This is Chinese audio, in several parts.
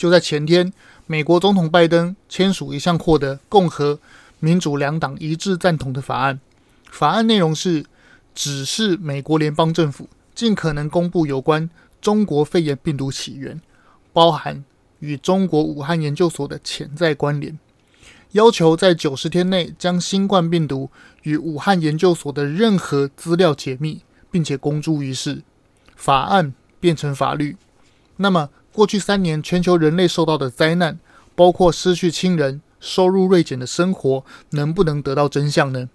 就在前天，美国总统拜登签署一项获得共和、民主两党一致赞同的法案。法案内容是指示美国联邦政府尽可能公布有关中国肺炎病毒起源，包含与中国武汉研究所的潜在关联，要求在九十天内将新冠病毒与武汉研究所的任何资料解密，并且公诸于世。法案变成法律，那么过去三年全球人类受到的灾难，包括失去亲人、收入锐减的生活，能不能得到真相呢？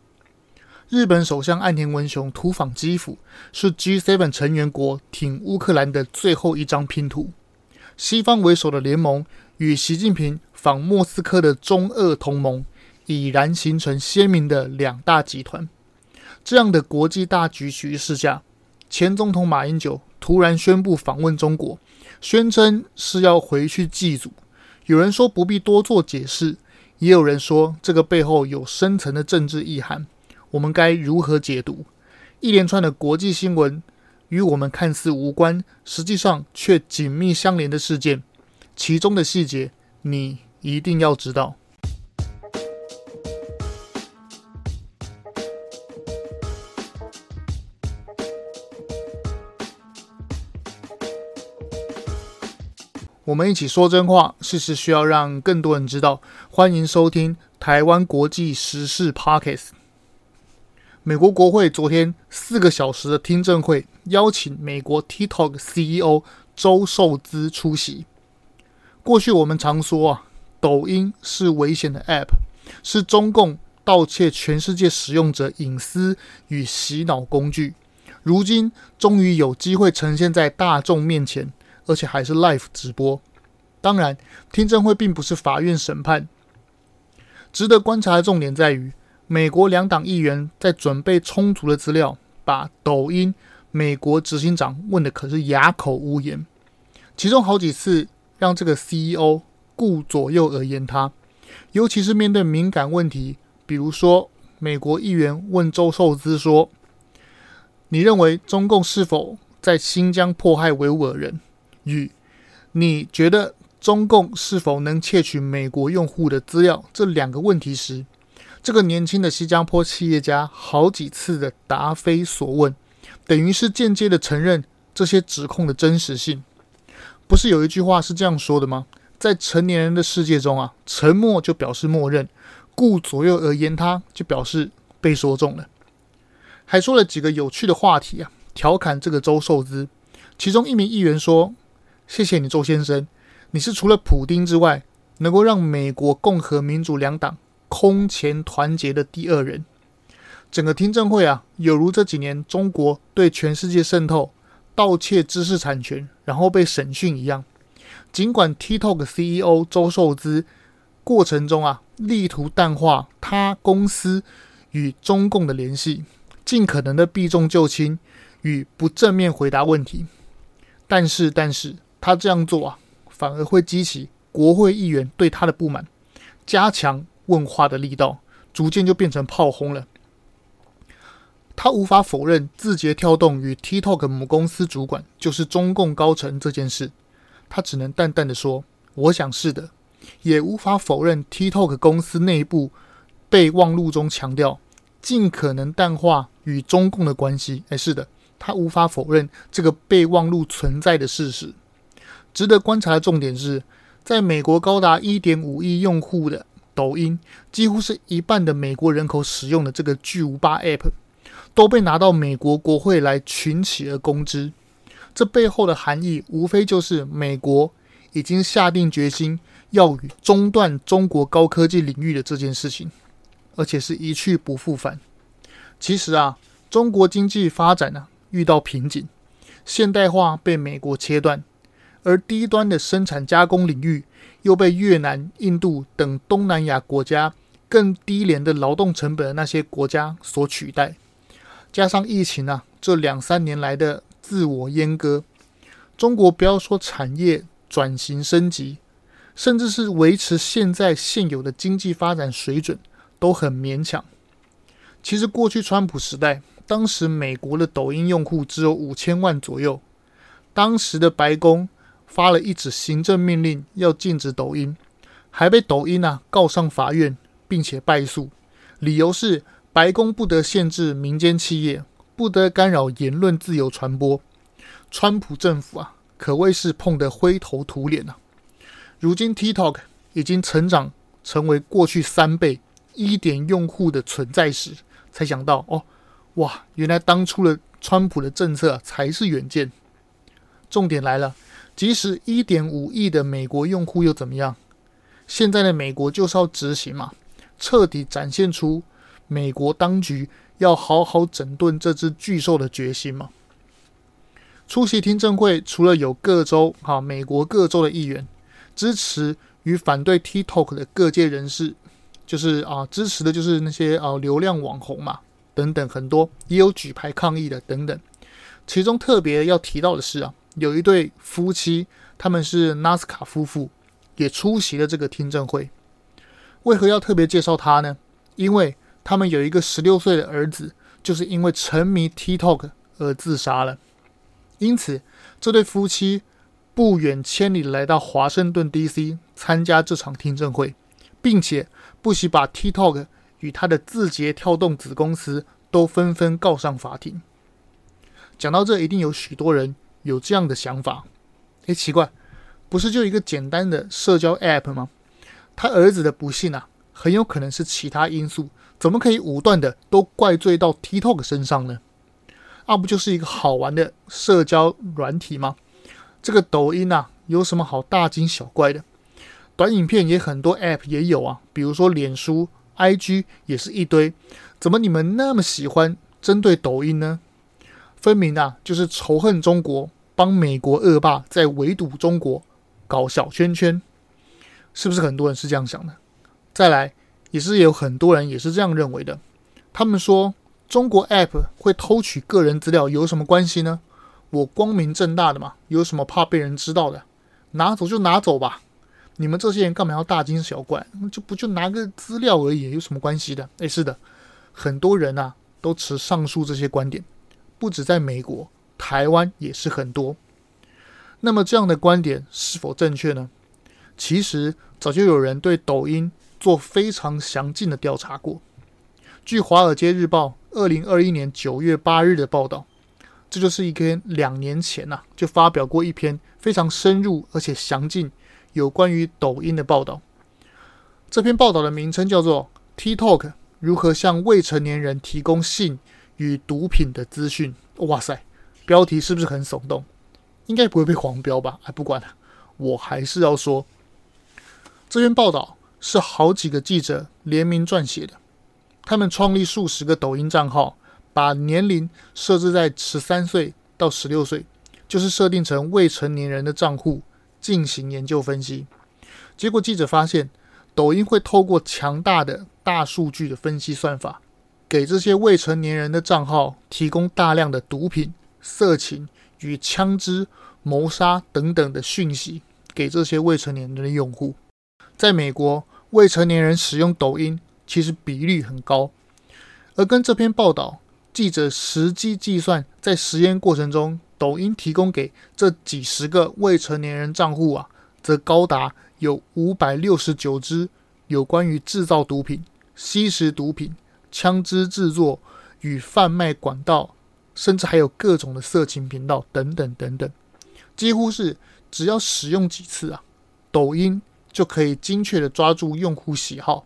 日本首相岸田文雄突访基辅，是 G7 成员国挺乌克兰的最后一张拼图。西方为首的联盟与习近平访莫斯科的中俄同盟，已然形成鲜明的两大集团。这样的国际大局局势下，前总统马英九突然宣布访问中国，宣称是要回去祭祖。有人说不必多做解释，也有人说这个背后有深层的政治意涵。我们该如何解读一连串的国际新闻与我们看似无关，实际上却紧密相连的事件？其中的细节，你一定要知道。我们一起说真话，事实需要让更多人知道。欢迎收听台湾国际时事 Podcast。美国国会昨天四个小时的听证会，邀请美国 TikTok CEO 周受资出席。过去我们常说啊，抖音是危险的 App，是中共盗窃全世界使用者隐私与洗脑工具。如今终于有机会呈现在大众面前，而且还是 Live 直播。当然，听证会并不是法院审判。值得观察的重点在于。美国两党议员在准备充足的资料，把抖音美国执行长问的可是哑口无言，其中好几次让这个 CEO 顾左右而言他，尤其是面对敏感问题，比如说美国议员问周受资说：“你认为中共是否在新疆迫害维吾尔人？”与你觉得中共是否能窃取美国用户的资料这两个问题时，这个年轻的新加坡企业家好几次的答非所问，等于是间接的承认这些指控的真实性。不是有一句话是这样说的吗？在成年人的世界中啊，沉默就表示默认，顾左右而言他，就表示被说中了。还说了几个有趣的话题啊，调侃这个周受资。其中一名议员说：“谢谢你，周先生，你是除了普丁之外，能够让美国共和民主两党。”空前团结的第二人，整个听证会啊，有如这几年中国对全世界渗透、盗窃知识产权，然后被审讯一样。尽管 TikTok CEO 周受资过程中啊，力图淡化他公司与中共的联系，尽可能的避重就轻与不正面回答问题，但是，但是他这样做啊，反而会激起国会议员对他的不满，加强。问话的力道逐渐就变成炮轰了。他无法否认字节跳动与 TikTok 母公司主管就是中共高层这件事，他只能淡淡的说：“我想是的。”也无法否认 TikTok 公司内部备忘录中强调尽可能淡化与中共的关系。哎，是的，他无法否认这个备忘录存在的事实。值得观察的重点是，在美国高达一点五亿用户的。抖音几乎是一半的美国人口使用的这个巨无霸 App，都被拿到美国国会来群起而攻之。这背后的含义，无非就是美国已经下定决心要与中断中国高科技领域的这件事情，而且是一去不复返。其实啊，中国经济发展呢、遇到瓶颈，现代化被美国切断，而低端的生产加工领域。又被越南、印度等东南亚国家更低廉的劳动成本的那些国家所取代，加上疫情啊，这两三年来的自我阉割，中国不要说产业转型升级，甚至是维持现在现有的经济发展水准都很勉强。其实过去川普时代，当时美国的抖音用户只有五千万左右，当时的白宫。发了一纸行政命令，要禁止抖音，还被抖音啊告上法院，并且败诉，理由是白宫不得限制民间企业，不得干扰言论自由传播。川普政府啊，可谓是碰得灰头土脸啊。如今 TikTok 已经成长成为过去三倍一点用户的存在时，才想到哦，哇，原来当初的川普的政策才是远见。重点来了，即使一点五亿的美国用户又怎么样？现在的美国就是要执行嘛，彻底展现出美国当局要好好整顿这只巨兽的决心嘛。出席听证会，除了有各州哈、美国各州的议员支持与反对 TikTok 的各界人士，就是啊，支持的就是那些啊流量网红嘛，等等很多，也有举牌抗议的等等。其中特别要提到的是啊。有一对夫妻，他们是纳斯卡夫妇，也出席了这个听证会。为何要特别介绍他呢？因为他们有一个十六岁的儿子，就是因为沉迷 TikTok 而自杀了。因此，这对夫妻不远千里来到华盛顿 DC 参加这场听证会，并且不惜把 TikTok 与他的字节跳动子公司都纷纷告上法庭。讲到这，一定有许多人。有这样的想法，诶，奇怪，不是就一个简单的社交 App 吗？他儿子的不幸啊，很有可能是其他因素，怎么可以武断的都怪罪到 TikTok 身上呢？啊，不就是一个好玩的社交软体吗？这个抖音啊，有什么好大惊小怪的？短影片也很多 App 也有啊，比如说脸书、IG 也是一堆，怎么你们那么喜欢针对抖音呢？分明啊，就是仇恨中国。帮美国恶霸在围堵中国，搞小圈圈，是不是很多人是这样想的？再来，也是有很多人也是这样认为的。他们说，中国 App 会偷取个人资料有什么关系呢？我光明正大的嘛，有什么怕被人知道的？拿走就拿走吧，你们这些人干嘛要大惊小怪？就不就拿个资料而已，有什么关系的？诶，是的，很多人啊都持上述这些观点，不止在美国。台湾也是很多，那么这样的观点是否正确呢？其实早就有人对抖音做非常详尽的调查过。据《华尔街日报》二零二一年九月八日的报道，这就是一篇两年前呐、啊、就发表过一篇非常深入而且详尽有关于抖音的报道。这篇报道的名称叫做《TikTok 如何向未成年人提供性与毒品的资讯》。哇塞！标题是不是很耸动？应该不会被黄标吧？哎，不管了，我还是要说，这篇报道是好几个记者联名撰写的。他们创立数十个抖音账号，把年龄设置在十三岁到十六岁，就是设定成未成年人的账户进行研究分析。结果记者发现，抖音会透过强大的大数据的分析算法，给这些未成年人的账号提供大量的毒品。色情与枪支、谋杀等等的讯息给这些未成年人的用户。在美国，未成年人使用抖音其实比率很高，而跟这篇报道记者实际计算，在实验过程中，抖音提供给这几十个未成年人账户啊，则高达有五百六十九支有关于制造毒品、吸食毒品、枪支制作与贩卖管道。甚至还有各种的色情频道等等等等，几乎是只要使用几次啊，抖音就可以精确的抓住用户喜好，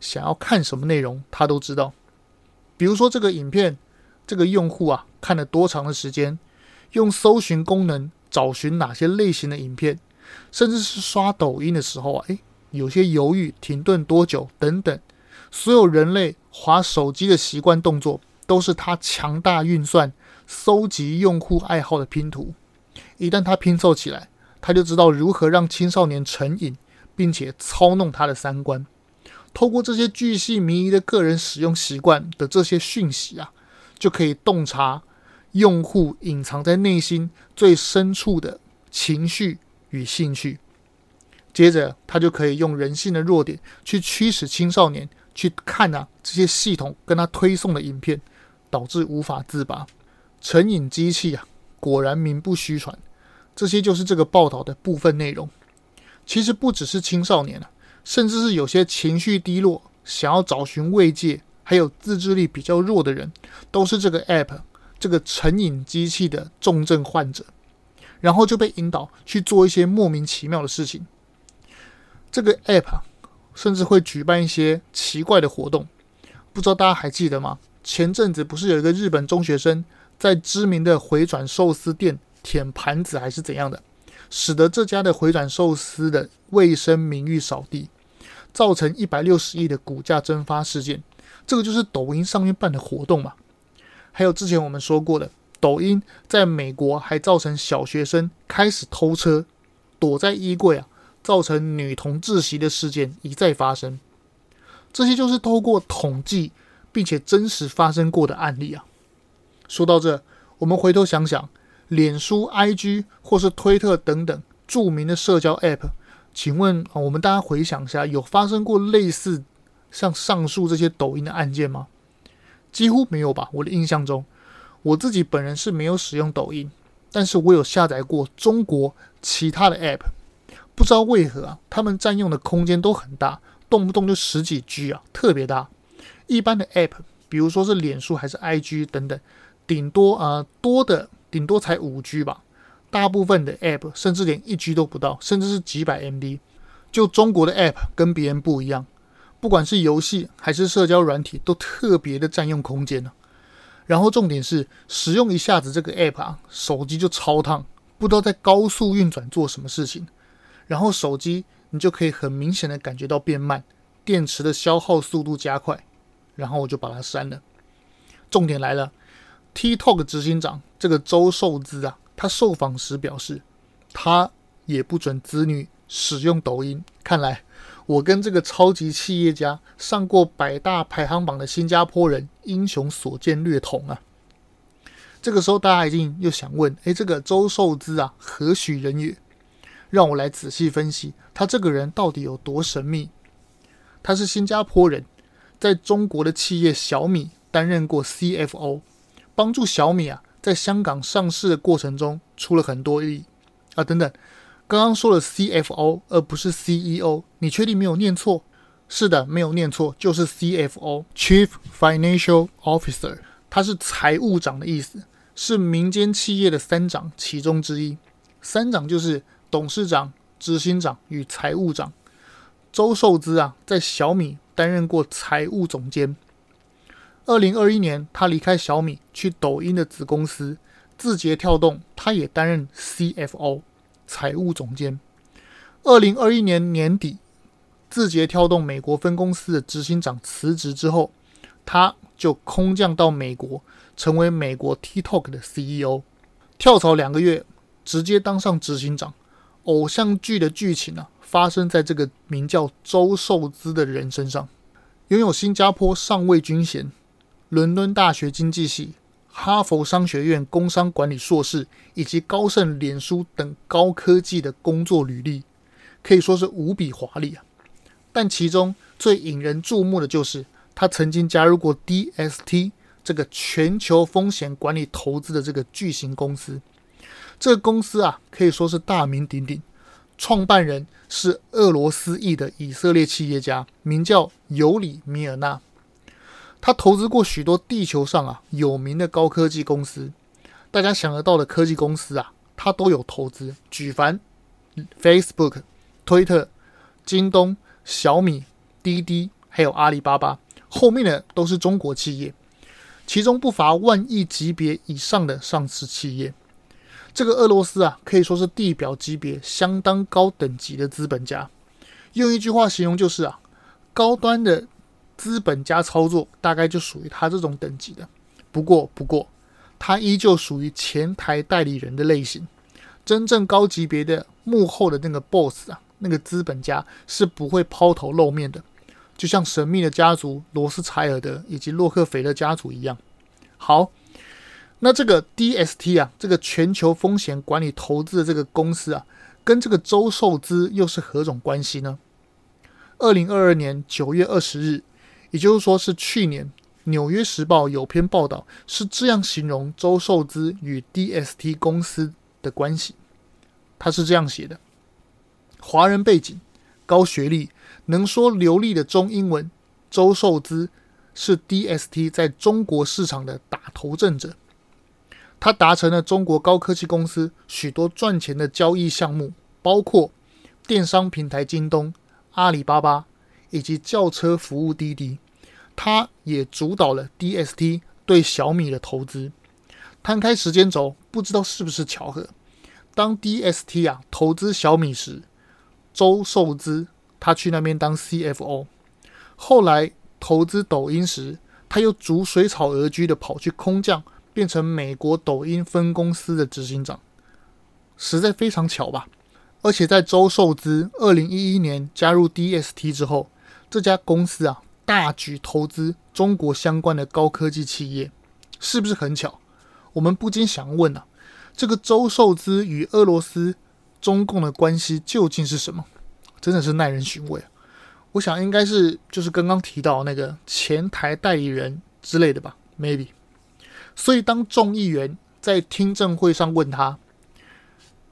想要看什么内容，他都知道。比如说这个影片，这个用户啊看了多长的时间，用搜寻功能找寻哪些类型的影片，甚至是刷抖音的时候啊，诶，有些犹豫停顿多久等等，所有人类划手机的习惯动作。都是他强大运算搜集用户爱好的拼图，一旦他拼凑起来，他就知道如何让青少年成瘾，并且操弄他的三观。透过这些巨细靡遗的个人使用习惯的这些讯息啊，就可以洞察用户隐藏在内心最深处的情绪与兴趣。接着，他就可以用人性的弱点去驱使青少年去看啊这些系统跟他推送的影片。导致无法自拔，成瘾机器啊，果然名不虚传。这些就是这个报道的部分内容。其实不只是青少年啊，甚至是有些情绪低落、想要找寻慰藉，还有自制力比较弱的人，都是这个 App 这个成瘾机器的重症患者，然后就被引导去做一些莫名其妙的事情。这个 App 甚至会举办一些奇怪的活动，不知道大家还记得吗？前阵子不是有一个日本中学生在知名的回转寿司店舔盘子还是怎样的，使得这家的回转寿司的卫生名誉扫地，造成一百六十亿的股价蒸发事件。这个就是抖音上面办的活动嘛。还有之前我们说过的，抖音在美国还造成小学生开始偷车，躲在衣柜啊，造成女童窒息的事件一再发生。这些就是透过统计。并且真实发生过的案例啊。说到这，我们回头想想，脸书、IG 或是推特等等著名的社交 App，请问啊，我们大家回想一下，有发生过类似像上述这些抖音的案件吗？几乎没有吧。我的印象中，我自己本人是没有使用抖音，但是我有下载过中国其他的 App，不知道为何啊，他们占用的空间都很大，动不动就十几 G 啊，特别大。一般的 App，比如说是脸书还是 IG 等等，顶多啊、多的顶多才五 G 吧。大部分的 App 甚至连一 G 都不到，甚至是几百 MB。就中国的 App 跟别人不一样，不管是游戏还是社交软体，都特别的占用空间呢。然后重点是使用一下子这个 App 啊，手机就超烫，不知道在高速运转做什么事情。然后手机你就可以很明显的感觉到变慢，电池的消耗速度加快。然后我就把它删了。重点来了，TikTok 执行长这个周受资啊，他受访时表示，他也不准子女使用抖音。看来我跟这个超级企业家上过百大排行榜的新加坡人英雄所见略同啊。这个时候大家一定又想问：哎，这个周受资啊，何许人也？让我来仔细分析他这个人到底有多神秘。他是新加坡人。在中国的企业小米担任过 CFO，帮助小米啊在香港上市的过程中出了很多力啊等等。刚刚说了 CFO 而不是 CEO，你确定没有念错？是的，没有念错，就是 CFO（Chief Financial Officer），它是财务长的意思，是民间企业的三长其中之一。三长就是董事长、执行长与财务长。周受资啊，在小米。担任过财务总监。二零二一年，他离开小米，去抖音的子公司字节跳动，他也担任 CFO 财务总监。二零二一年年底，字节跳动美国分公司的执行长辞职之后，他就空降到美国，成为美国 TikTok 的 CEO。跳槽两个月，直接当上执行长。偶像剧的剧情啊！发生在这个名叫周受资的人身上，拥有新加坡上尉军衔、伦敦大学经济系、哈佛商学院工商管理硕士以及高盛、脸书等高科技的工作履历，可以说是无比华丽啊。但其中最引人注目的就是他曾经加入过 DST 这个全球风险管理投资的这个巨型公司。这个公司啊，可以说是大名鼎鼎。创办人是俄罗斯裔的以色列企业家，名叫尤里米尔纳。他投资过许多地球上啊有名的高科技公司，大家想得到的科技公司啊，他都有投资。举凡 Facebook、推特、京东、小米、滴滴，还有阿里巴巴，后面的都是中国企业，其中不乏万亿级别以上的上市企业。这个俄罗斯啊，可以说是地表级别相当高等级的资本家。用一句话形容就是啊，高端的资本家操作大概就属于他这种等级的。不过，不过，他依旧属于前台代理人的类型。真正高级别的幕后的那个 boss 啊，那个资本家是不会抛头露面的，就像神秘的家族罗斯柴尔德以及洛克菲勒家族一样。好。那这个 DST 啊，这个全球风险管理投资的这个公司啊，跟这个周受资又是何种关系呢？二零二二年九月二十日，也就是说是去年，《纽约时报》有篇报道是这样形容周受资与 DST 公司的关系。他是这样写的：华人背景、高学历、能说流利的中英文，周受资是 DST 在中国市场的打头阵者。他达成了中国高科技公司许多赚钱的交易项目，包括电商平台京东、阿里巴巴以及轿车服务滴滴。他也主导了 DST 对小米的投资。摊开时间轴，不知道是不是巧合，当 DST 啊投资小米时，周受资他去那边当 CFO。后来投资抖音时，他又逐水草而居的跑去空降。变成美国抖音分公司的执行长，实在非常巧吧？而且在周受资二零一一年加入 DST 之后，这家公司啊大举投资中国相关的高科技企业，是不是很巧？我们不禁想问啊，这个周受资与俄罗斯、中共的关系究竟是什么？真的是耐人寻味啊！我想应该是就是刚刚提到那个前台代理人之类的吧，maybe。所以，当众议员在听证会上问他，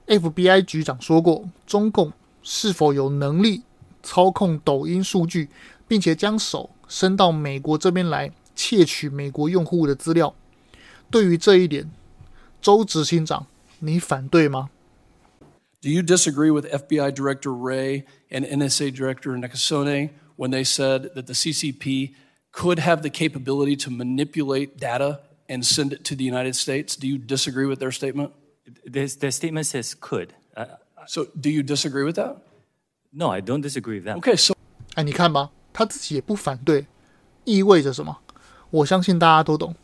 FBI 局长说过，中共是否有能力操控抖音数据，并且将手伸到美国这边来窃取美国用户的资料？对于这一点，周执行长，你反对吗？Do you disagree with FBI Director Wray and NSA Director Nakasone when they said that the CCP could have the capability to manipulate data? and send it to the United States. Do you disagree with their statement? Their, their statement says could. Uh, so do you disagree with that? No, I don't disagree with that. Okay, so 哎，你看吧，他自己也不反对，意味着什么？我相信大家都懂。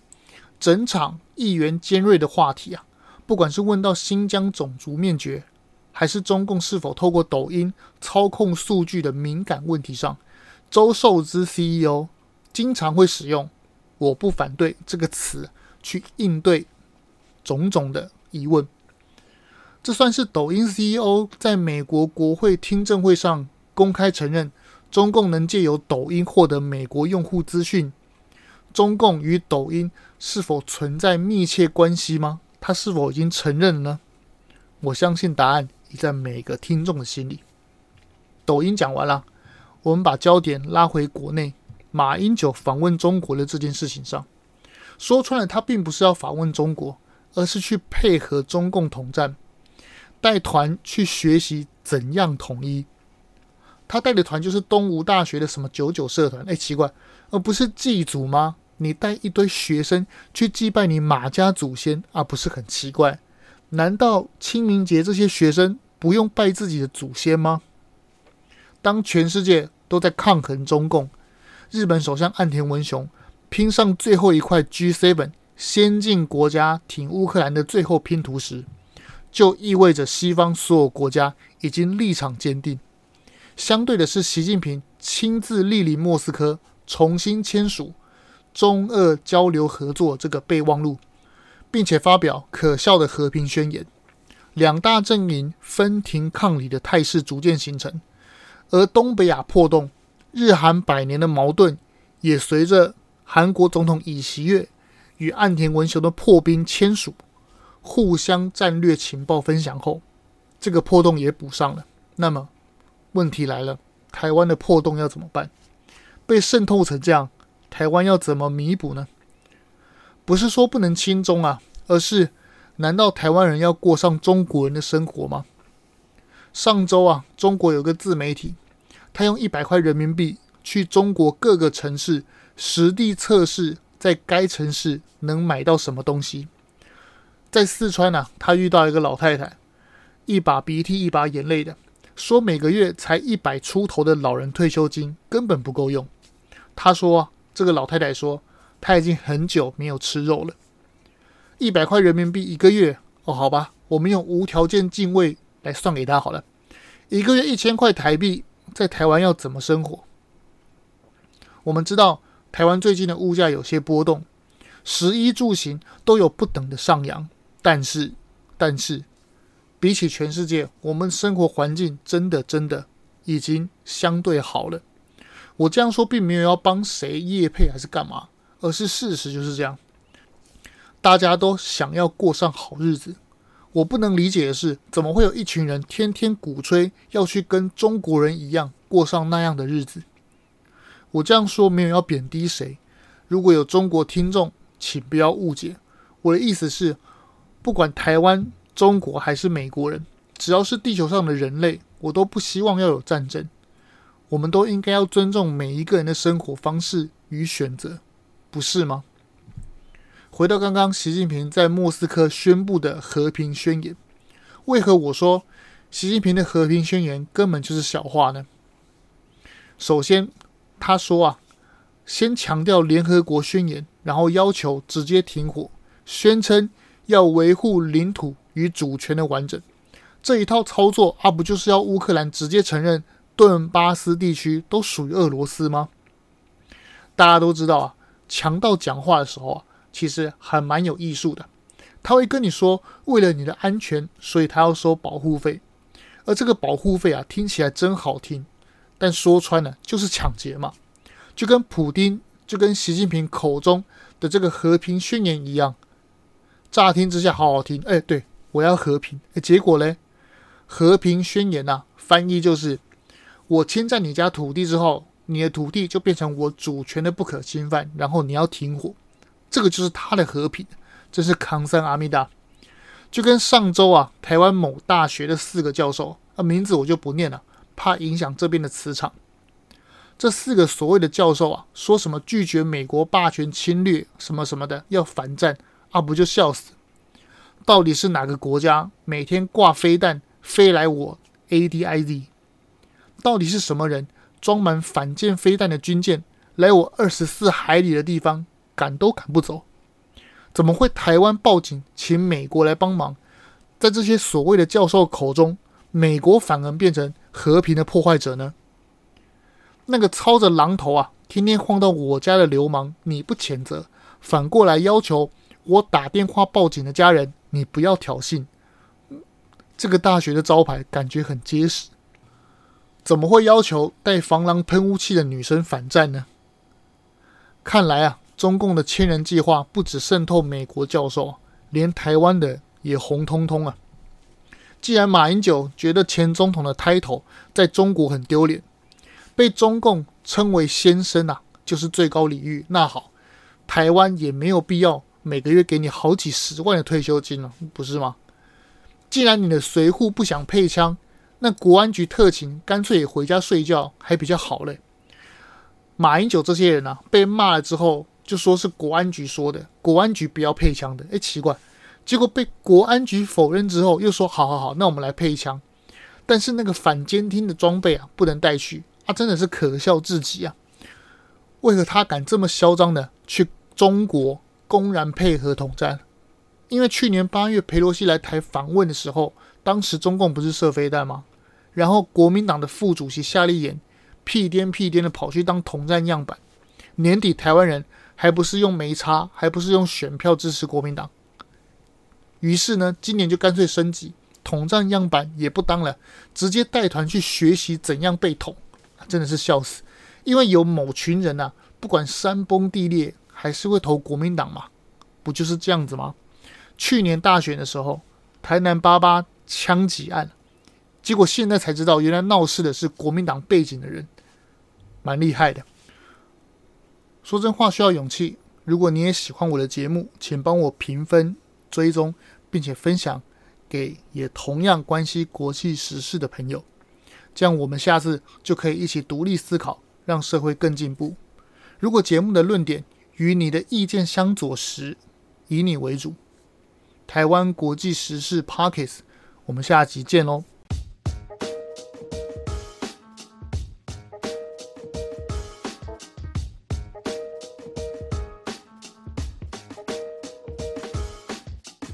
整场议员尖锐的话题啊，不管是问到新疆种族灭绝，还是中共是否透过抖音操控数据的敏感问题上，周受资 CEO 经常会使用。我不反对这个词去应对种种的疑问，这算是抖音 CEO 在美国国会听证会上公开承认中共能借由抖音获得美国用户资讯。中共与抖音是否存在密切关系吗？他是否已经承认了呢？我相信答案已在每个听众的心里。抖音讲完了，我们把焦点拉回国内。马英九访问中国的这件事情上，说穿了，他并不是要访问中国，而是去配合中共统战，带团去学习怎样统一。他带的团就是东吴大学的什么九九社团，哎，奇怪，而不是祭祖吗？你带一堆学生去祭拜你马家祖先啊，不是很奇怪？难道清明节这些学生不用拜自己的祖先吗？当全世界都在抗衡中共，日本首相岸田文雄拼上最后一块 G7 先进国家挺乌克兰的最后拼图时，就意味着西方所有国家已经立场坚定。相对的是，习近平亲自莅临莫斯科，重新签署中俄交流合作这个备忘录，并且发表可笑的和平宣言。两大阵营分庭抗礼的态势逐渐形成，而东北亚破洞。日韩百年的矛盾，也随着韩国总统尹锡悦与岸田文雄的破冰签署、互相战略情报分享后，这个破洞也补上了。那么，问题来了：台湾的破洞要怎么办？被渗透成这样，台湾要怎么弥补呢？不是说不能亲中啊，而是难道台湾人要过上中国人的生活吗？上周啊，中国有个自媒体。他用一百块人民币去中国各个城市实地测试，在该城市能买到什么东西。在四川呢、他遇到一个老太太，一把鼻涕一把眼泪的说，每个月才一百出头的老人退休金根本不够用。他说，这个老太太说，她已经很久没有吃肉了。一百块人民币一个月，哦，好吧，我们用无条件进位来算给他好了，一个月一千块台币。在台湾要怎么生活？我们知道台湾最近的物价有些波动，食衣住行都有不等的上扬。但是，但是，比起全世界，我们生活环境真的真的已经相对好了。我这样说并没有要帮谁业配还是干嘛，而是事实就是这样。大家都想要过上好日子，我不能理解的是，怎么会有一群人天天鼓吹要去跟中国人一样过上那样的日子？我这样说没有要贬低谁，如果有中国听众，请不要误解。我的意思是，不管台湾、中国还是美国人，只要是地球上的人类，我都不希望要有战争。我们都应该要尊重每一个人的生活方式与选择，不是吗？回到刚刚，习近平在莫斯科宣布的和平宣言，为何我说习近平的和平宣言根本就是小话呢？首先，他说啊，先强调联合国宣言，然后要求直接停火，宣称要维护领土与主权的完整，这一套操作啊，不就是要乌克兰直接承认顿巴斯地区都属于俄罗斯吗？大家都知道啊，强盗讲话的时候啊。其实还蛮有艺术的，他会跟你说，为了你的安全，所以他要收保护费，而这个保护费啊，听起来真好听，但说穿了就是抢劫嘛，就跟普丁，就跟习近平口中的这个和平宣言一样，乍听之下好好听，哎，对，我要和平，哎，结果嘞，和平宣言呐、翻译就是我侵占你家土地之后，你的土地就变成我主权的不可侵犯，然后你要停火。这个就是他的和平，这是康桑阿弥达，就跟上周啊，台湾某大学的四个教授啊，名字我就不念了，怕影响这边的磁场。这四个所谓的教授啊，说什么拒绝美国霸权侵略什么什么的，要反战啊，不就笑死？到底是哪个国家每天挂飞弹飞来我 ADIZ？到底是什么人装满反舰飞弹的军舰来我二十四海里的地方？赶都赶不走，怎么会台湾报警请美国来帮忙？在这些所谓的教授口中，美国反而变成和平的破坏者呢？那个操着榔头啊，天天晃到我家的流氓，你不谴责，反过来要求我打电话报警的家人，你不要挑衅。这个大学的招牌感觉很结实，怎么会要求带防狼喷雾器的女生反战呢？看来啊。中共的千人计划不止渗透美国教授，连台湾的也红彤彤啊！既然马英九觉得前总统的 title 在中国很丢脸，被中共称为先生啊，就是最高礼遇。那好，台湾也没有必要每个月给你好几十万的退休金了，不是吗？既然你的随扈不想配枪，那国安局特勤干脆也回家睡觉还比较好嘞。马英九这些人啊，被骂了之后。就说是国安局说的，国安局不要配枪的。哎，奇怪，结果被国安局否认之后，又说好好好，那我们来配枪。但是那个反监听的装备啊，不能带去啊，真的是可笑至极啊！为何他敢这么嚣张的去中国公然配合统战？因为去年八月裴洛西来台访问的时候，当时中共不是射飞弹吗？然后国民党的副主席夏立言屁颠屁颠的跑去当统战样板，年底台湾人。还不是用没差，还不是用选票支持国民党。于是呢，今年就干脆升级，统战样板也不当了，直接带团去学习怎样被统，真的是笑死。因为有某群人呐、啊，不管山崩地裂，还是会投国民党嘛，不就是这样子吗？去年大选的时候，台南八八枪击案，结果现在才知道，原来闹事的是国民党背景的人，蛮厉害的。说真话需要勇气。如果你也喜欢我的节目，请帮我评分、追踪，并且分享给也同样关心国际时事的朋友。这样我们下次就可以一起独立思考，让社会更进步。如果节目的论点与你的意见相左时，以你为主。台湾国际时事 Podcast，我们下集见喽。